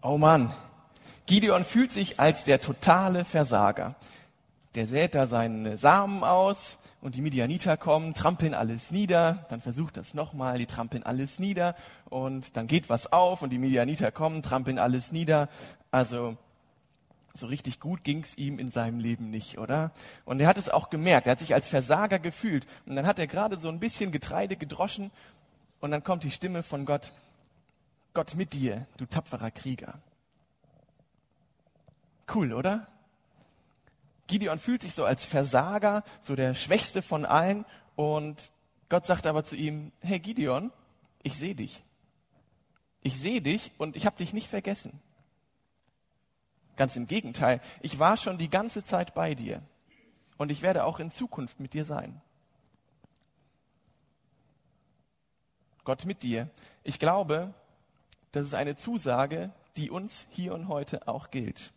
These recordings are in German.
Oh Mann, Gideon fühlt sich als der totale Versager. Der sät da seine Samen aus und die Midianiter kommen, trampeln alles nieder, dann versucht das nochmal, die trampeln alles nieder und dann geht was auf und die Midianiter kommen, trampeln alles nieder. Also so richtig gut ging's ihm in seinem Leben nicht, oder? Und er hat es auch gemerkt, er hat sich als Versager gefühlt. Und dann hat er gerade so ein bisschen Getreide gedroschen und dann kommt die Stimme von Gott, Gott mit dir, du tapferer Krieger. Cool, oder? Gideon fühlt sich so als Versager, so der Schwächste von allen. Und Gott sagt aber zu ihm, hey Gideon, ich sehe dich. Ich sehe dich und ich habe dich nicht vergessen. Ganz im Gegenteil, ich war schon die ganze Zeit bei dir und ich werde auch in Zukunft mit dir sein. Gott mit dir. Ich glaube, das ist eine Zusage, die uns hier und heute auch gilt.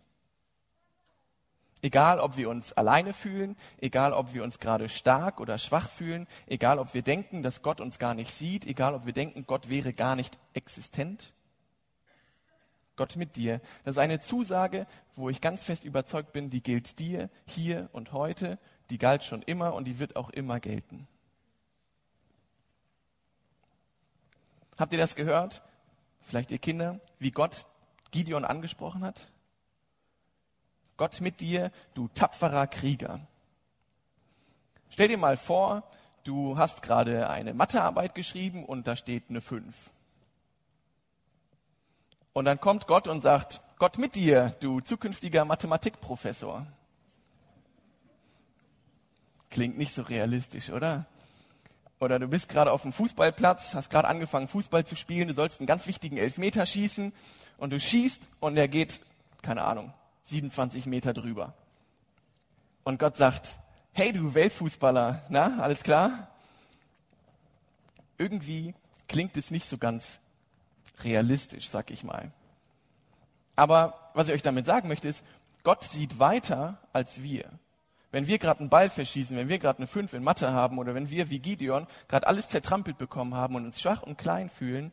Egal, ob wir uns alleine fühlen, egal, ob wir uns gerade stark oder schwach fühlen, egal, ob wir denken, dass Gott uns gar nicht sieht, egal, ob wir denken, Gott wäre gar nicht existent. Gott mit dir. Das ist eine Zusage, wo ich ganz fest überzeugt bin, die gilt dir hier und heute, die galt schon immer und die wird auch immer gelten. Habt ihr das gehört? Vielleicht ihr Kinder, wie Gott Gideon angesprochen hat? Gott mit dir, du tapferer Krieger. Stell dir mal vor, du hast gerade eine Mathearbeit geschrieben und da steht eine 5. Und dann kommt Gott und sagt, Gott mit dir, du zukünftiger Mathematikprofessor. Klingt nicht so realistisch, oder? Oder du bist gerade auf dem Fußballplatz, hast gerade angefangen Fußball zu spielen, du sollst einen ganz wichtigen Elfmeter schießen und du schießt und der geht, keine Ahnung, 27 Meter drüber. Und Gott sagt, hey du Weltfußballer, na, alles klar? Irgendwie klingt es nicht so ganz realistisch, sag ich mal. Aber was ich euch damit sagen möchte, ist, Gott sieht weiter als wir. Wenn wir gerade einen Ball verschießen, wenn wir gerade eine 5 in Mathe haben oder wenn wir wie Gideon gerade alles zertrampelt bekommen haben und uns schwach und klein fühlen,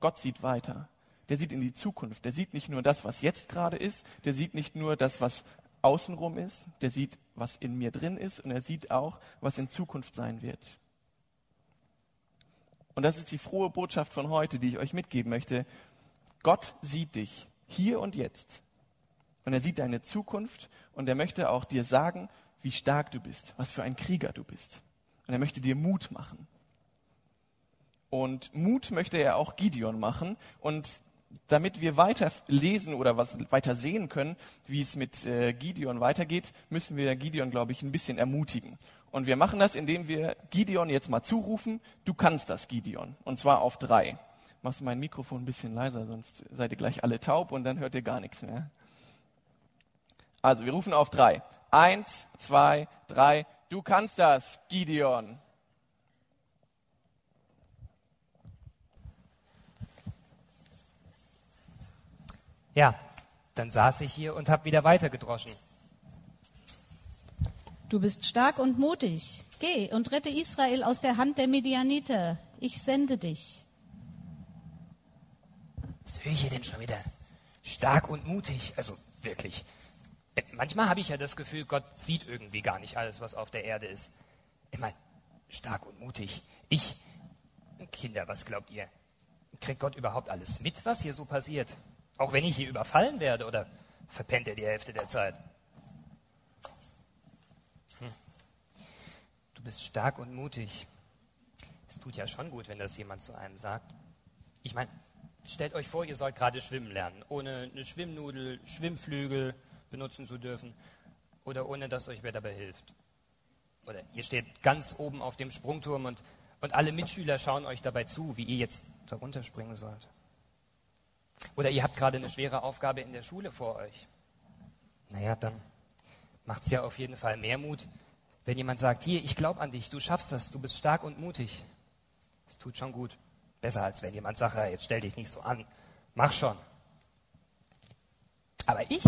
Gott sieht weiter der sieht in die Zukunft. Der sieht nicht nur das, was jetzt gerade ist, der sieht nicht nur das, was außenrum ist, der sieht, was in mir drin ist und er sieht auch, was in Zukunft sein wird. Und das ist die frohe Botschaft von heute, die ich euch mitgeben möchte. Gott sieht dich hier und jetzt. Und er sieht deine Zukunft und er möchte auch dir sagen, wie stark du bist, was für ein Krieger du bist. Und er möchte dir Mut machen. Und Mut möchte er auch Gideon machen. Und damit wir weiter lesen oder was weiter sehen können, wie es mit äh, Gideon weitergeht, müssen wir Gideon, glaube ich, ein bisschen ermutigen. Und wir machen das, indem wir Gideon jetzt mal zurufen, du kannst das, Gideon. Und zwar auf drei. Machst du mein Mikrofon ein bisschen leiser, sonst seid ihr gleich alle taub und dann hört ihr gar nichts mehr. Also, wir rufen auf drei. Eins, zwei, drei. Du kannst das, Gideon. Ja, dann saß ich hier und habe wieder weitergedroschen. Du bist stark und mutig. Geh und rette Israel aus der Hand der Medianiter. Ich sende dich. Was höre ich hier denn schon wieder? Stark und mutig. Also wirklich. Manchmal habe ich ja das Gefühl, Gott sieht irgendwie gar nicht alles, was auf der Erde ist. Ich meine, stark und mutig. Ich, Kinder, was glaubt ihr? Kriegt Gott überhaupt alles mit, was hier so passiert? Auch wenn ich hier überfallen werde oder verpennt er die Hälfte der Zeit? Hm. Du bist stark und mutig. Es tut ja schon gut, wenn das jemand zu einem sagt. Ich meine, stellt euch vor, ihr sollt gerade schwimmen lernen, ohne eine Schwimmnudel, Schwimmflügel benutzen zu dürfen oder ohne dass euch wer dabei hilft. Oder ihr steht ganz oben auf dem Sprungturm und, und alle Mitschüler schauen euch dabei zu, wie ihr jetzt darunter springen sollt. Oder ihr habt gerade eine schwere Aufgabe in der Schule vor euch. Naja, dann macht es ja auf jeden Fall mehr Mut, wenn jemand sagt, hier, ich glaube an dich, du schaffst das, du bist stark und mutig. Das tut schon gut. Besser als wenn jemand sagt, jetzt stell dich nicht so an, mach schon. Aber ich,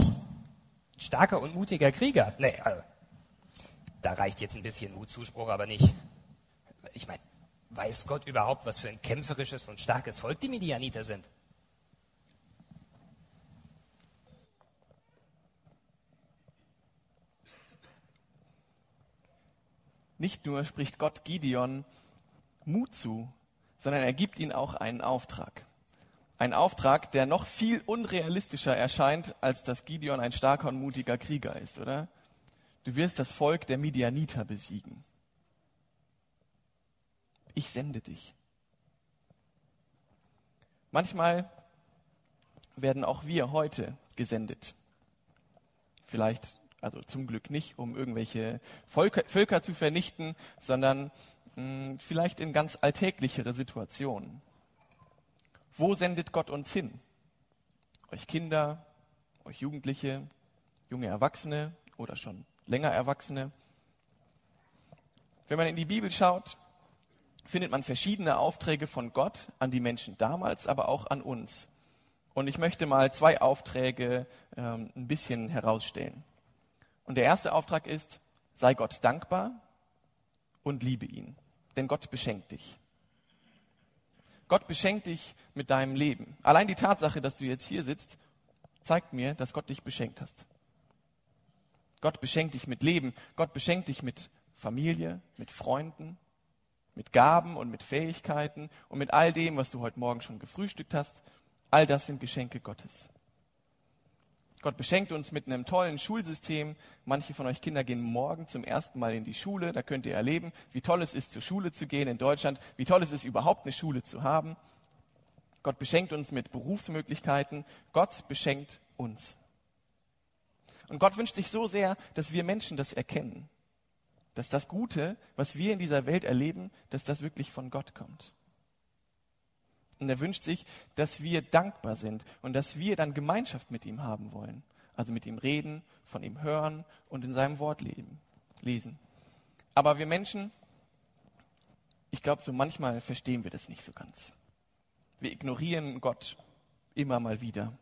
starker und mutiger Krieger. Nee, also, da reicht jetzt ein bisschen Mutzuspruch, aber nicht. Ich meine, weiß Gott überhaupt, was für ein kämpferisches und starkes Volk die Midianiter sind? Nicht nur spricht Gott Gideon Mut zu, sondern er gibt ihnen auch einen Auftrag. Ein Auftrag, der noch viel unrealistischer erscheint, als dass Gideon ein starker und mutiger Krieger ist, oder? Du wirst das Volk der Midianiter besiegen. Ich sende dich. Manchmal werden auch wir heute gesendet. Vielleicht, also zum Glück nicht, um irgendwelche Völker, Völker zu vernichten, sondern mh, hm, vielleicht in ganz alltäglichere Situationen. Wo sendet Gott uns hin? Euch Kinder, euch Jugendliche, junge Erwachsene oder schon länger Erwachsene. Wenn man in die Bibel schaut, findet man verschiedene Aufträge von Gott an die Menschen damals, aber auch an uns. Und ich möchte mal zwei Aufträge ähm, ein bisschen herausstellen. Und der erste Auftrag ist, sei Gott dankbar und liebe ihn, denn Gott beschenkt dich. Gott beschenkt dich mit deinem Leben. Allein die Tatsache, dass du jetzt hier sitzt, zeigt mir, dass Gott dich beschenkt hast. Gott beschenkt dich mit Leben. Gott beschenkt dich mit Familie, mit Freunden, mit Gaben und mit Fähigkeiten und mit all dem, was du heute Morgen schon gefrühstückt hast. All das sind Geschenke Gottes. Gott beschenkt uns mit einem tollen Schulsystem. Manche von euch Kinder gehen morgen zum ersten Mal in die Schule. Da könnt ihr erleben, wie toll es ist, zur Schule zu gehen in Deutschland, wie toll es ist, überhaupt eine Schule zu haben. Gott beschenkt uns mit Berufsmöglichkeiten. Gott beschenkt uns. Und Gott wünscht sich so sehr, dass wir Menschen das erkennen dass das Gute, was wir in dieser Welt erleben, dass das wirklich von Gott kommt. Und er wünscht sich, dass wir dankbar sind und dass wir dann Gemeinschaft mit ihm haben wollen. Also mit ihm reden, von ihm hören und in seinem Wort leben, lesen. Aber wir Menschen, ich glaube, so manchmal verstehen wir das nicht so ganz. Wir ignorieren Gott immer mal wieder.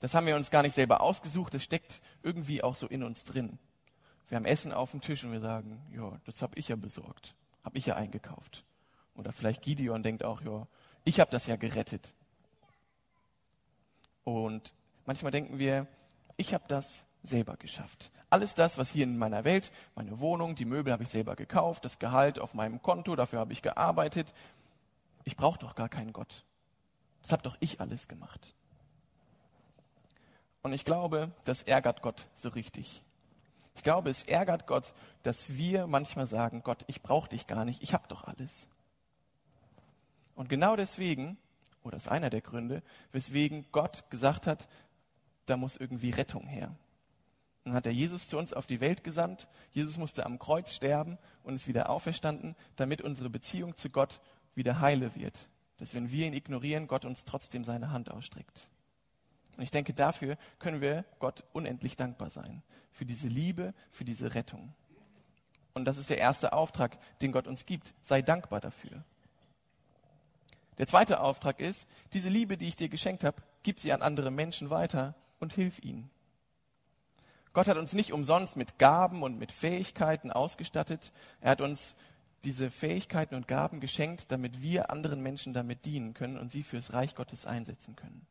Das haben wir uns gar nicht selber ausgesucht, das steckt irgendwie auch so in uns drin. Wir haben Essen auf dem Tisch und wir sagen, ja, das habe ich ja besorgt, habe ich ja eingekauft. Oder vielleicht Gideon denkt auch, ja, ich habe das ja gerettet. Und manchmal denken wir, ich habe das selber geschafft. Alles das, was hier in meiner Welt, meine Wohnung, die Möbel habe ich selber gekauft, das Gehalt auf meinem Konto, dafür habe ich gearbeitet. Ich brauche doch gar keinen Gott. Das habe doch ich alles gemacht. Und ich glaube, das ärgert Gott so richtig. Ich glaube, es ärgert Gott, dass wir manchmal sagen, Gott, ich brauche dich gar nicht, ich habe doch alles. Und genau deswegen, oder das ist einer der Gründe, weswegen Gott gesagt hat, da muss irgendwie Rettung her. Dann hat er Jesus zu uns auf die Welt gesandt. Jesus musste am Kreuz sterben und ist wieder auferstanden, damit unsere Beziehung zu Gott wieder heile wird. Dass wenn wir ihn ignorieren, Gott uns trotzdem seine Hand ausstreckt. Und ich denke, dafür können wir Gott unendlich dankbar sein. Für diese Liebe, für diese Rettung. Und das ist der erste Auftrag, den Gott uns gibt. Sei dankbar dafür. Der zweite Auftrag ist, diese Liebe, die ich dir geschenkt habe, gib sie an andere Menschen weiter und hilf ihnen. Gott hat uns nicht umsonst mit Gaben und mit Fähigkeiten ausgestattet. Er hat uns diese Fähigkeiten und Gaben geschenkt, damit wir anderen Menschen damit dienen können und sie fürs Reich Gottes einsetzen können.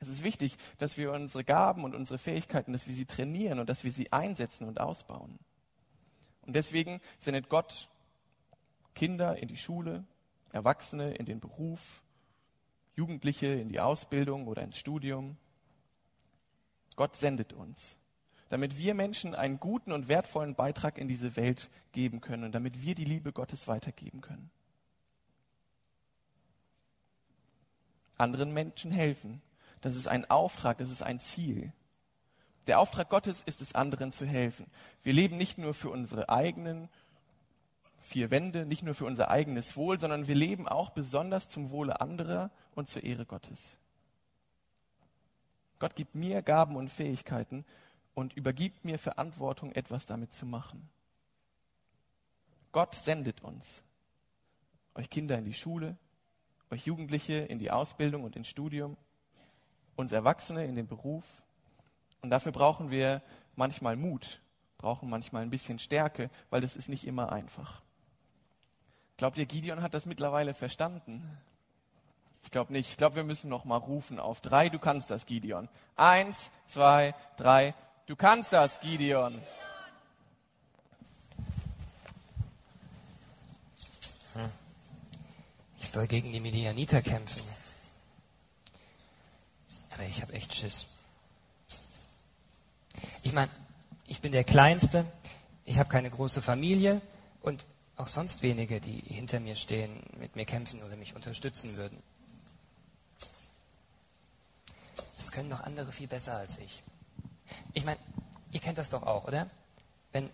Es ist wichtig, dass wir unsere Gaben und unsere Fähigkeiten, dass wir sie trainieren und dass wir sie einsetzen und ausbauen. Und deswegen sendet Gott Kinder in die Schule, Erwachsene in den Beruf, Jugendliche in die Ausbildung oder ins Studium. Gott sendet uns, damit wir Menschen einen guten und wertvollen Beitrag in diese Welt geben können und damit wir die Liebe Gottes weitergeben können. Anderen Menschen helfen, das ist ein Auftrag, das ist ein Ziel. Der Auftrag Gottes ist es, anderen zu helfen. Wir leben nicht nur für unsere eigenen vier Wände, nicht nur für unser eigenes Wohl, sondern wir leben auch besonders zum Wohle anderer und zur Ehre Gottes. Gott gibt mir Gaben und Fähigkeiten und übergibt mir Verantwortung, etwas damit zu machen. Gott sendet uns, euch Kinder in die Schule, euch Jugendliche in die Ausbildung und ins Studium, uns Erwachsene in den Beruf. Und dafür brauchen wir manchmal Mut, brauchen manchmal ein bisschen Stärke, weil das ist nicht immer einfach. Glaubt ihr, Gideon hat das mittlerweile verstanden? Ich glaube nicht. Ich glaube, wir müssen noch mal rufen auf drei. Du kannst das, Gideon. Eins, zwei, drei. Du kannst das, Gideon. Hm. Ich soll gegen die Medianiter kämpfen. Aber ich habe echt Schiss. Ich meine, ich bin der Kleinste. Ich habe keine große Familie und auch sonst wenige, die hinter mir stehen, mit mir kämpfen oder mich unterstützen würden. Das können doch andere viel besser als ich. Ich meine, ihr kennt das doch auch, oder? Wenn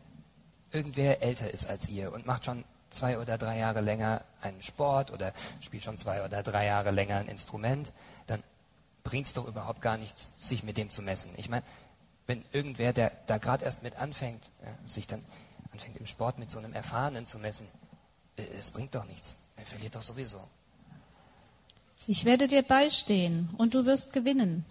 irgendwer älter ist als ihr und macht schon zwei oder drei Jahre länger einen Sport oder spielt schon zwei oder drei Jahre länger ein Instrument, dann bringt es doch überhaupt gar nichts, sich mit dem zu messen. Ich meine, wenn irgendwer, der da gerade erst mit anfängt, ja, sich dann anfängt im Sport mit so einem Erfahrenen zu messen, äh, es bringt doch nichts. Er verliert doch sowieso. Ich werde dir beistehen und du wirst gewinnen.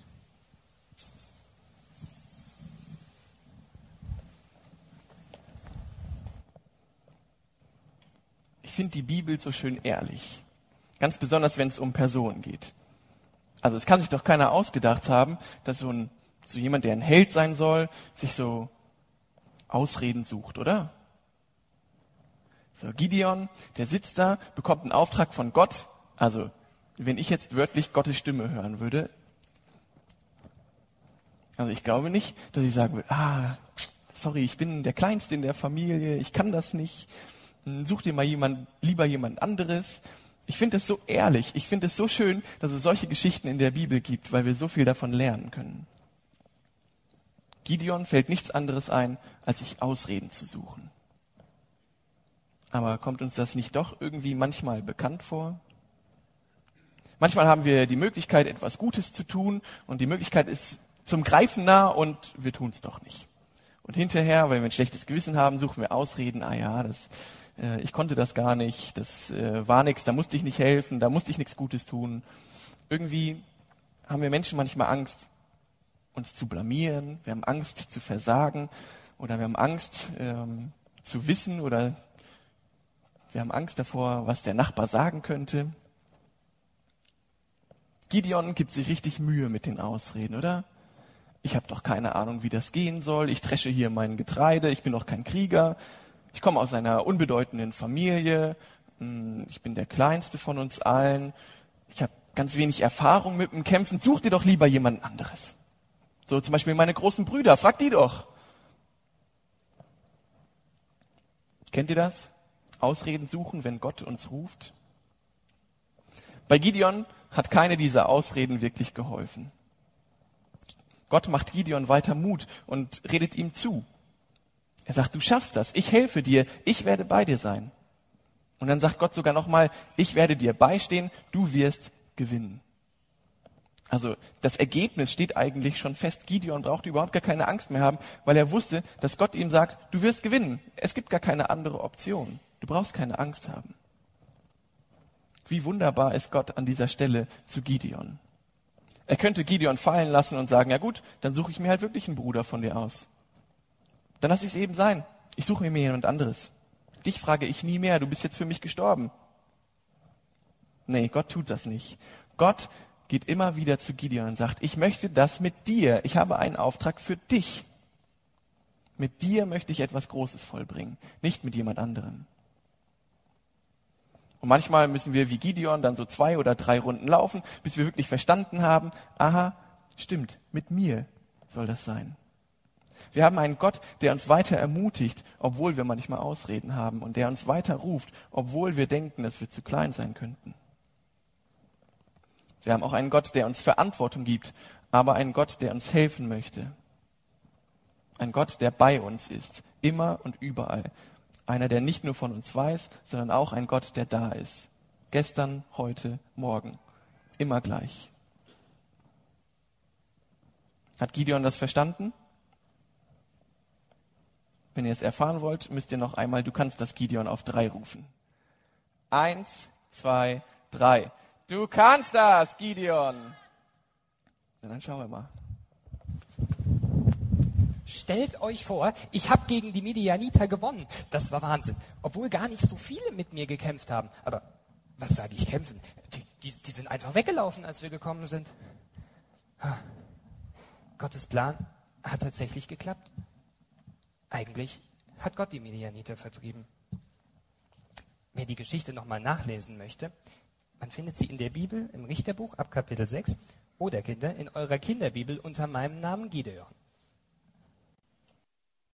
Ich finde die Bibel so schön ehrlich. Ganz besonders, wenn es um Personen geht. Also es kann sich doch keiner ausgedacht haben, dass so, ein, so jemand, der ein Held sein soll, sich so Ausreden sucht, oder? So, Gideon, der sitzt da, bekommt einen Auftrag von Gott. Also, wenn ich jetzt wörtlich Gottes Stimme hören würde, also ich glaube nicht, dass ich sagen würde, ah, sorry, ich bin der Kleinste in der Familie, ich kann das nicht, hm, such dir mal jemand, lieber jemand anderes. Ich finde es so ehrlich, ich finde es so schön, dass es solche Geschichten in der Bibel gibt, weil wir so viel davon lernen können. Gideon fällt nichts anderes ein, als sich Ausreden zu suchen. Aber kommt uns das nicht doch irgendwie manchmal bekannt vor? Manchmal haben wir die Möglichkeit, etwas Gutes zu tun und die Möglichkeit ist zum Greifen nah und wir tun es doch nicht. Und hinterher, weil wir ein schlechtes Gewissen haben, suchen wir Ausreden, ah ja, das, äh, ich konnte das gar nicht, das äh, war nichts, da musste ich nicht helfen, da musste ich nichts Gutes tun. Irgendwie haben wir Menschen manchmal Angst, uns zu blamieren, wir haben Angst zu versagen oder wir haben Angst ähm, zu wissen oder wir haben Angst davor, was der Nachbar sagen könnte. Gideon gibt sich richtig Mühe mit den Ausreden, oder? Ich habe doch keine Ahnung, wie das gehen soll. Ich dresche hier mein Getreide. Ich bin doch kein Krieger. Ich komme aus einer unbedeutenden Familie. Hm, ich bin der Kleinste von uns allen. Ich habe ganz wenig Erfahrung mit dem Kämpfen. Such dir doch lieber jemand anderes. So zum Beispiel meine großen Brüder. Frag die doch. Kennt ihr das? Ausreden suchen, wenn Gott uns ruft? Bei Gideon hat keine dieser Ausreden wirklich geholfen. Gott macht Gideon weiter Mut und redet ihm zu. Er sagt, du schaffst das, ich helfe dir, ich werde bei dir sein. Und dann sagt Gott sogar nochmal, ich werde dir beistehen, du wirst gewinnen. Also das Ergebnis steht eigentlich schon fest. Gideon brauchte überhaupt gar keine Angst mehr haben, weil er wusste, dass Gott ihm sagt, du wirst gewinnen. Es gibt gar keine andere Option. Du brauchst keine Angst haben. Wie wunderbar ist Gott an dieser Stelle zu Gideon. Er könnte Gideon fallen lassen und sagen, ja gut, dann suche ich mir halt wirklich einen Bruder von dir aus. Dann lasse ich es eben sein. Ich suche mir jemand anderes. Dich frage ich nie mehr, du bist jetzt für mich gestorben. Nee, Gott tut das nicht. Gott geht immer wieder zu Gideon und sagt, ich möchte das mit dir. Ich habe einen Auftrag für dich. Mit dir möchte ich etwas Großes vollbringen, nicht mit jemand anderem. Und manchmal müssen wir wie Gideon dann so zwei oder drei Runden laufen, bis wir wirklich verstanden haben, aha, stimmt, mit mir soll das sein. Wir haben einen Gott, der uns weiter ermutigt, obwohl wir manchmal Ausreden haben und der uns weiter ruft, obwohl wir denken, dass wir zu klein sein könnten. Wir haben auch einen Gott, der uns Verantwortung gibt, aber einen Gott, der uns helfen möchte. Ein Gott, der bei uns ist, immer und überall, einer, der nicht nur von uns weiß, sondern auch ein Gott, der da ist. Gestern, heute, morgen. Immer gleich. Hat Gideon das verstanden? Wenn ihr es erfahren wollt, müsst ihr noch einmal, du kannst das Gideon auf drei rufen. Eins, zwei, drei. Du kannst das, Gideon. Na, dann schauen wir mal. Stellt euch vor, ich habe gegen die Midianiter gewonnen. Das war Wahnsinn. Obwohl gar nicht so viele mit mir gekämpft haben. Aber was sage ich kämpfen? Die, die, die sind einfach weggelaufen, als wir gekommen sind. Gottes Plan hat tatsächlich geklappt. Eigentlich hat Gott die Midianiter vertrieben. Wer die Geschichte nochmal nachlesen möchte, Man findet sie in der Bibel, im Richterbuch ab Kapitel 6 oder Kinder in eurer Kinderbibel unter meinem Namen Gideon.